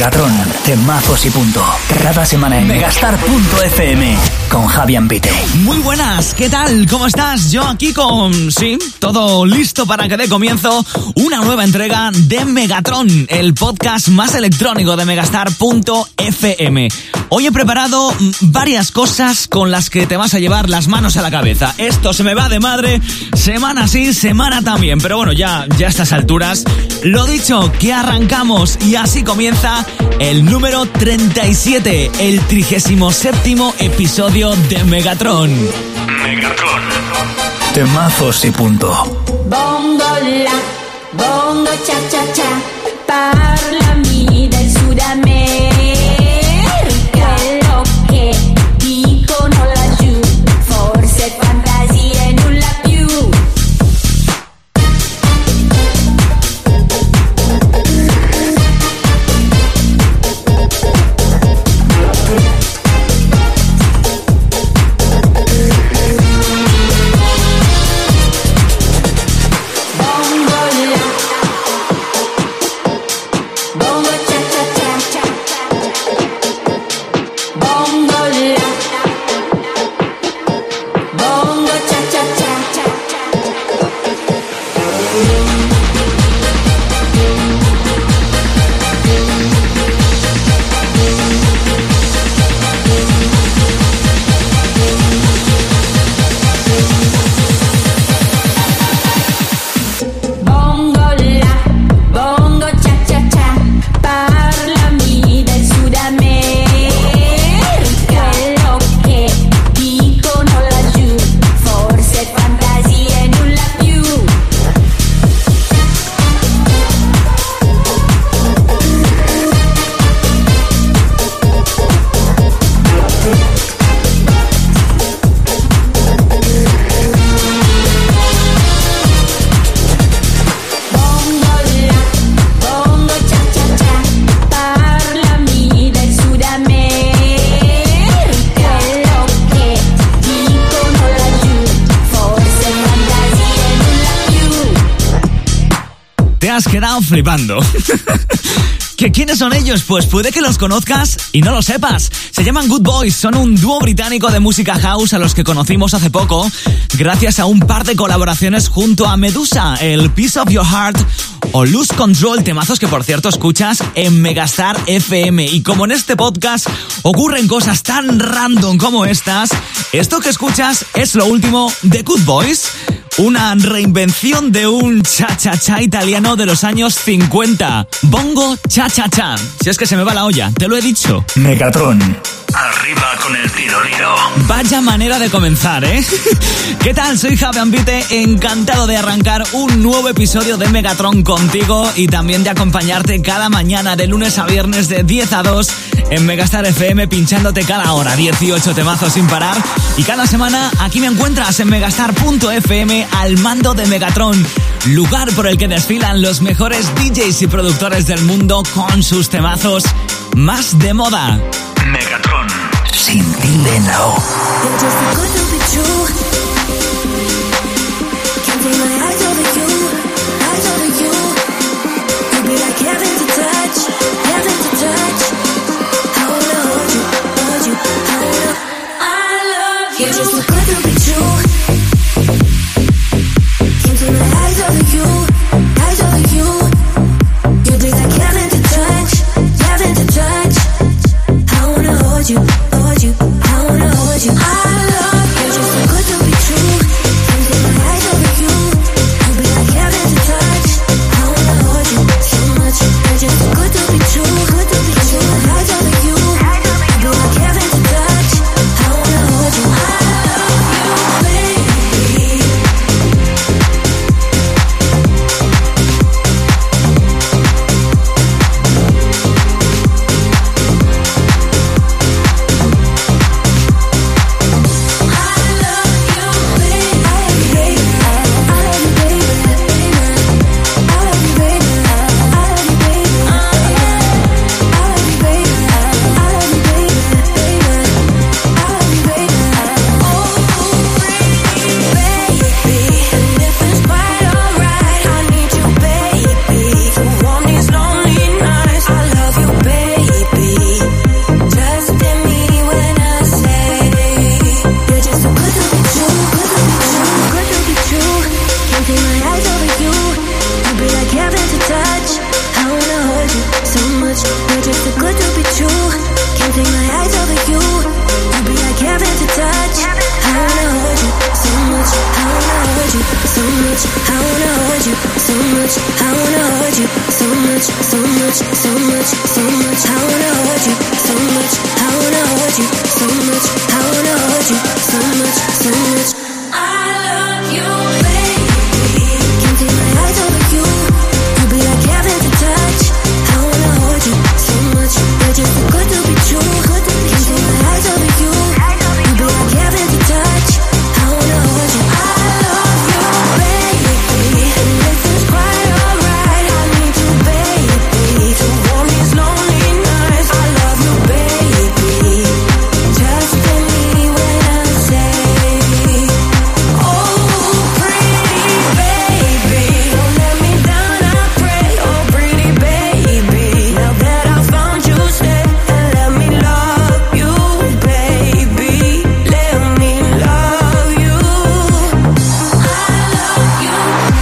Megatron, temazos y punto. Cada semana en megastar.fm con Javier Pite. Muy buenas, ¿qué tal? ¿Cómo estás? Yo aquí con, sí, todo listo para que dé comienzo una nueva entrega de Megatron, el podcast más electrónico de megastar.fm. Hoy he preparado varias cosas con las que te vas a llevar las manos a la cabeza. Esto se me va de madre, semana sí, semana también. Pero bueno, ya, ya a estas alturas, lo dicho, que arrancamos y así comienza el número 37, el 37 episodio de Megatron. Megatron. Temazos y punto. Bongo la, bongo cha cha cha, parlami Te has quedado flipando. ¿Que ¿Quiénes son ellos? Pues puede que los conozcas y no lo sepas. Se llaman Good Boys, son un dúo británico de música house a los que conocimos hace poco, gracias a un par de colaboraciones junto a Medusa, el Piece of Your Heart o Lose Control, temazos que por cierto escuchas en Megastar FM. Y como en este podcast ocurren cosas tan random como estas, esto que escuchas es lo último de Good Boys. Una reinvención de un cha-cha-cha italiano de los años 50. Bongo cha-cha-cha. Si es que se me va la olla, te lo he dicho. Megatron. Arriba con el tiroliro. Vaya manera de comenzar, ¿eh? ¿Qué tal? Soy Javi Ambite, encantado de arrancar un nuevo episodio de Megatron contigo y también de acompañarte cada mañana de lunes a viernes de 10 a 2 en Megastar FM pinchándote cada hora, 18 temazos sin parar. Y cada semana aquí me encuentras en megastar.fm al mando de Megatron, lugar por el que desfilan los mejores DJs y productores del mundo con sus temazos más de moda. Megatron. Touch You're just too good to be true.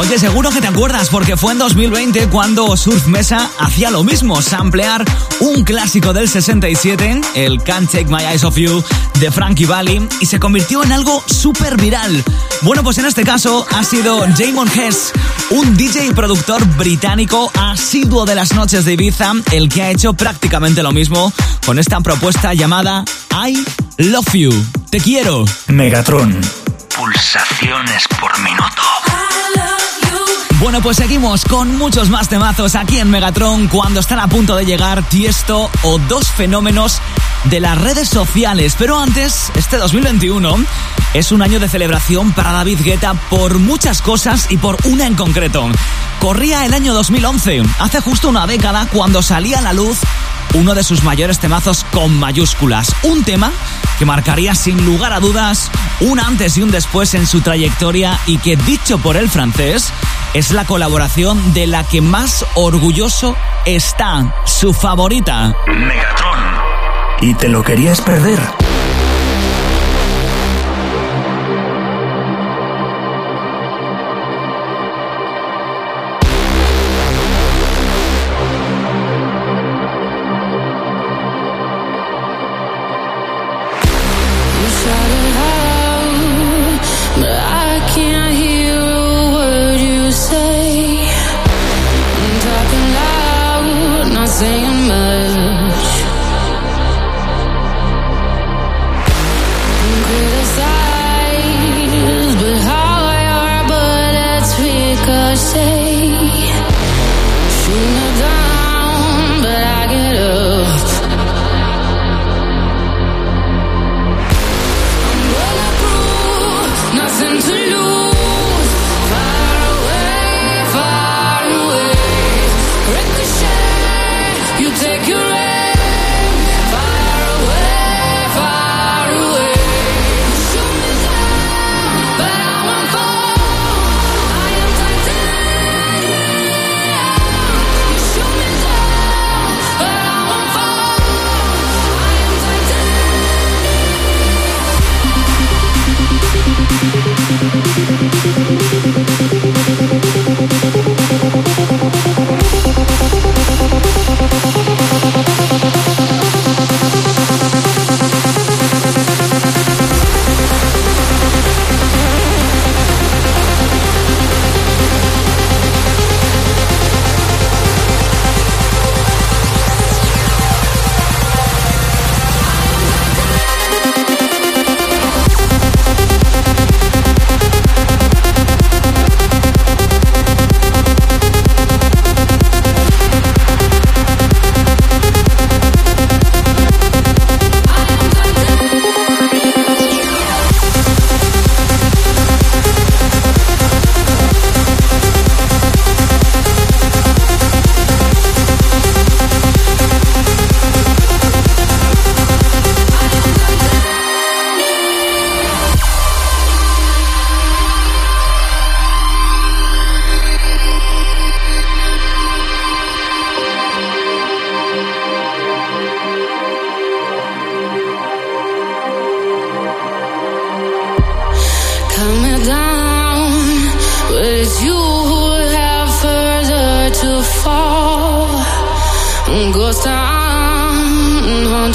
Oye, seguro que te acuerdas porque fue en 2020 cuando Surf Mesa hacía lo mismo, samplear un clásico del 67, el Can't Take My Eyes Off You de Frankie Valli, y se convirtió en algo súper viral. Bueno, pues en este caso ha sido Jamon Hess, un DJ y productor británico asiduo de las noches de Ibiza, el que ha hecho prácticamente lo mismo con esta propuesta llamada I Love You. Te quiero. Megatron. Pulsaciones por minuto. Bueno, pues seguimos con muchos más temazos aquí en Megatron cuando están a punto de llegar Tiesto o dos fenómenos de las redes sociales. Pero antes, este 2021 es un año de celebración para David Guetta por muchas cosas y por una en concreto. Corría el año 2011, hace justo una década, cuando salía a la luz uno de sus mayores temazos con mayúsculas. Un tema que marcaría sin lugar a dudas un antes y un después en su trayectoria y que, dicho por el francés, es la colaboración de la que más orgulloso está, su favorita. Megatron. ¿Y te lo querías perder?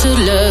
Haunted love.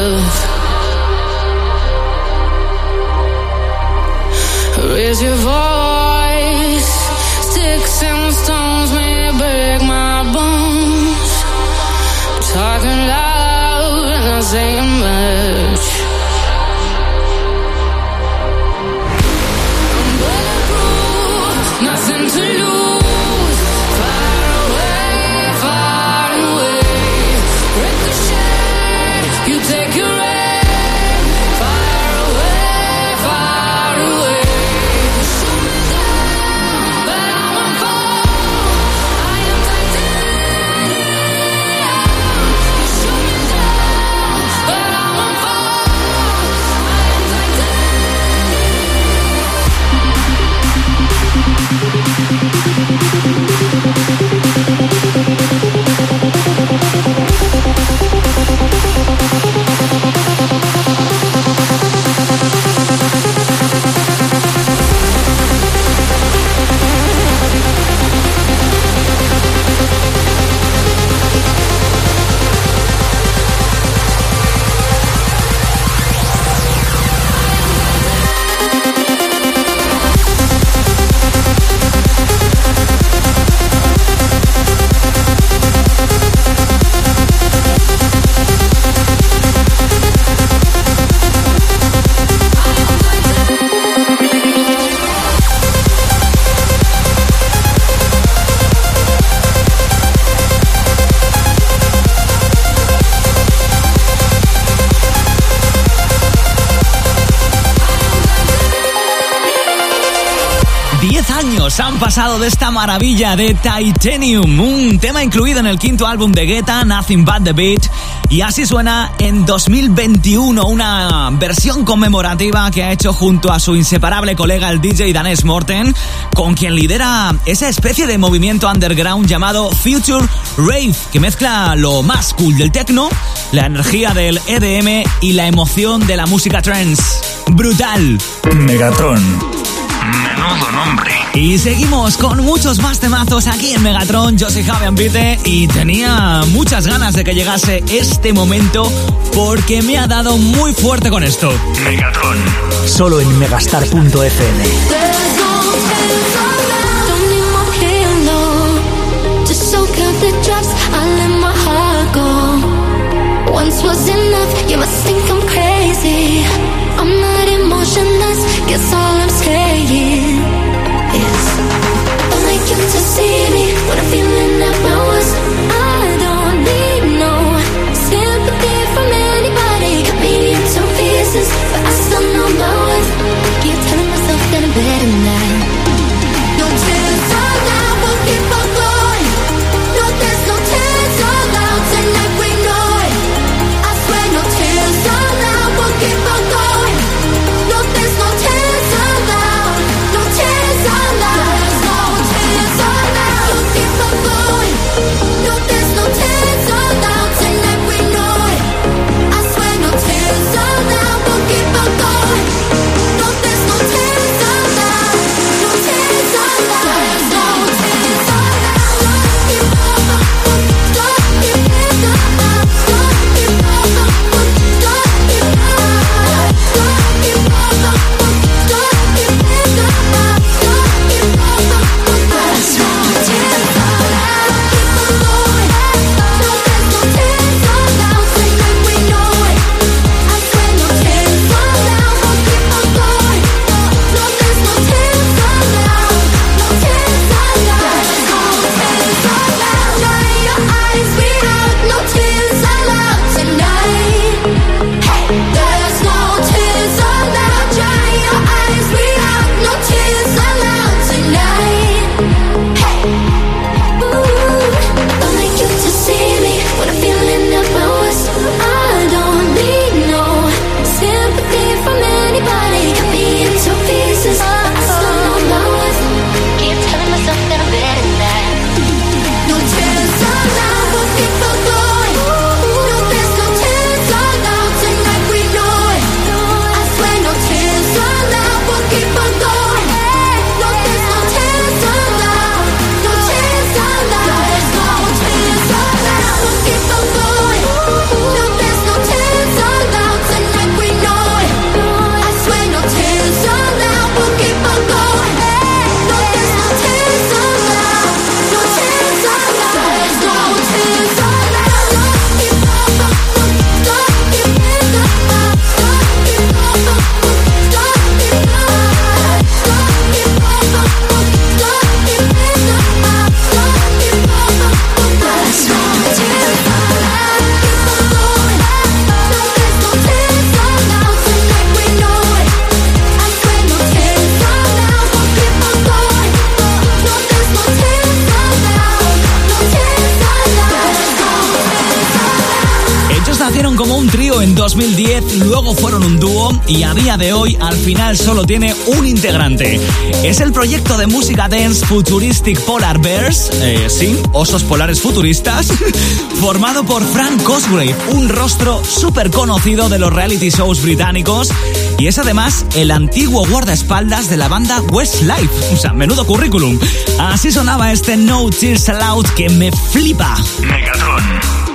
Años han pasado de esta maravilla de Titanium, un tema incluido en el quinto álbum de Guetta, Nothing But The Beat, y así suena en 2021, una versión conmemorativa que ha hecho junto a su inseparable colega el DJ Danes Morten, con quien lidera esa especie de movimiento underground llamado Future Rave, que mezcla lo más cool del techno, la energía del EDM y la emoción de la música trance. Brutal. Megatron. Menudo nombre. Y seguimos con muchos más temazos aquí en Megatron. Yo soy Javi Ambite y tenía muchas ganas de que llegase este momento porque me ha dado muy fuerte con esto. Megatron. Solo en megastar.fm. Once was enough. You must think I'm crazy. Guess all I'm saying is like you to see me when I'm feeling at my worst. Luego fueron un dúo y a día de hoy al final solo tiene un integrante. Es el proyecto de música dance Futuristic Polar Bears, eh, sí, osos polares futuristas, formado por Frank Cosgrave, un rostro súper conocido de los reality shows británicos y es además el antiguo guardaespaldas de la banda Westlife. O sea, menudo currículum. Así sonaba este No Tears Allowed que me flipa. Megatron.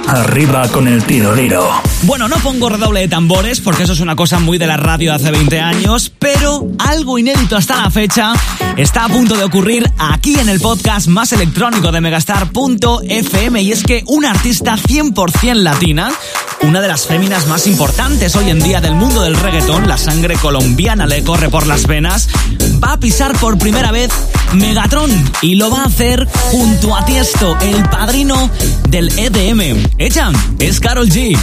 Arriba con el tiroliro. Bueno, no pongo redoble de tambores porque eso es una cosa muy de la radio de hace 20 años, pero algo inédito hasta la fecha está a punto de ocurrir aquí en el podcast más electrónico de megastar.fm y es que una artista 100% latina, una de las féminas más importantes hoy en día del mundo del reggaetón, la sangre colombiana le corre por las venas, va a pisar por primera vez Megatron y lo va a hacer junto a Tiesto, el padrino del EDM. Ella es Carol G.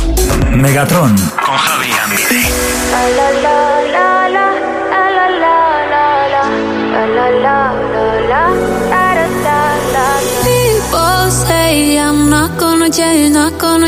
Megatron. Con Javi Ambide. People say I'm not gonna change, not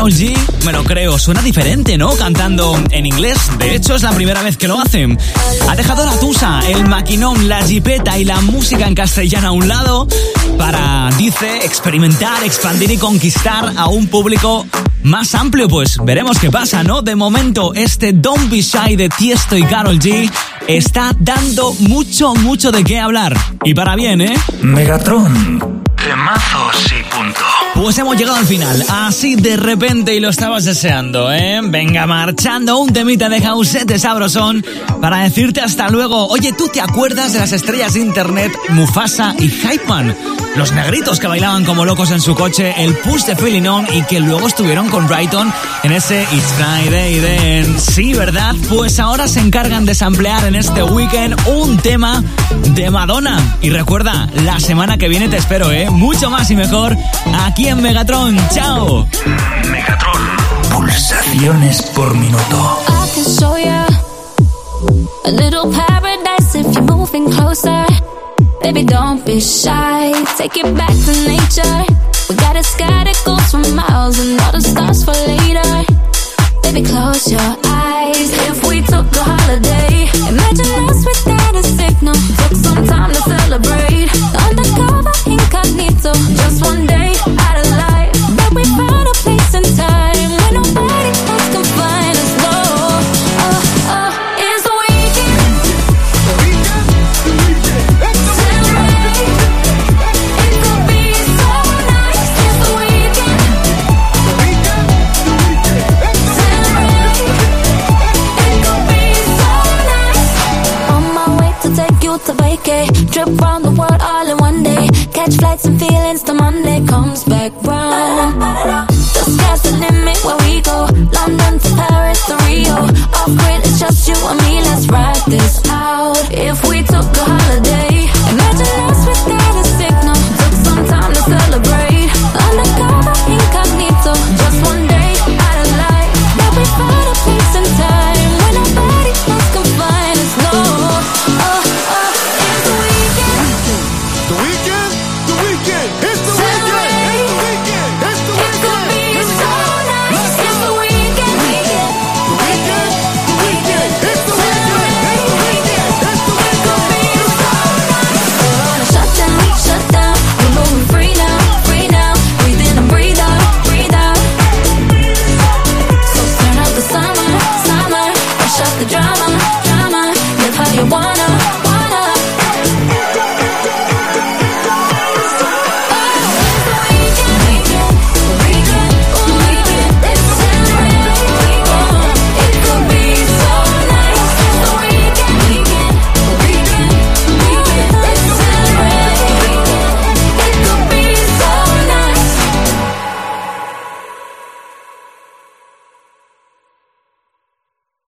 Carol G, me lo creo. Suena diferente, ¿no? Cantando en inglés. De hecho, es la primera vez que lo hacen. Ha dejado la tusa, el maquinón, la jipeta y la música en castellano a un lado para, dice, experimentar, expandir y conquistar a un público más amplio. Pues veremos qué pasa, ¿no? De momento, este Don't Be Shy de Tiesto y Carol G está dando mucho, mucho de qué hablar. Y para bien, ¿eh? Megatron. Temazos y punto. Pues hemos llegado al final, así de repente y lo estabas deseando, ¿eh? Venga, marchando un temita de Jausete Sabrosón para decirte hasta luego. Oye, ¿tú te acuerdas de las estrellas de internet Mufasa y Hypeman? Los negritos que bailaban como locos en su coche, el push de Feeling On y que luego estuvieron con Brighton en ese It's Friday Then. Sí, ¿verdad? Pues ahora se encargan de samplear en este weekend un tema de Madonna. Y recuerda, la semana que viene te espero, ¿eh? Mucho más y mejor aquí en Megatron. ¡Chao! Megatron. Pulsaciones por minuto. I can show ya a little paradise if you're moving closer. Baby, don't be shy. Take it back to nature. We got a sky that goes for miles and all the stars for later. Baby, close your eyes. If we took a holiday, imagine us without a signal. Took some time to celebrate. Undercover, incognito. Just one day Trip around the world all in one day. Catch flights and feelings till Monday comes back round. The sky's the limit where we go. London to Paris to Rio. Off grid, it's just you and me. Let's ride this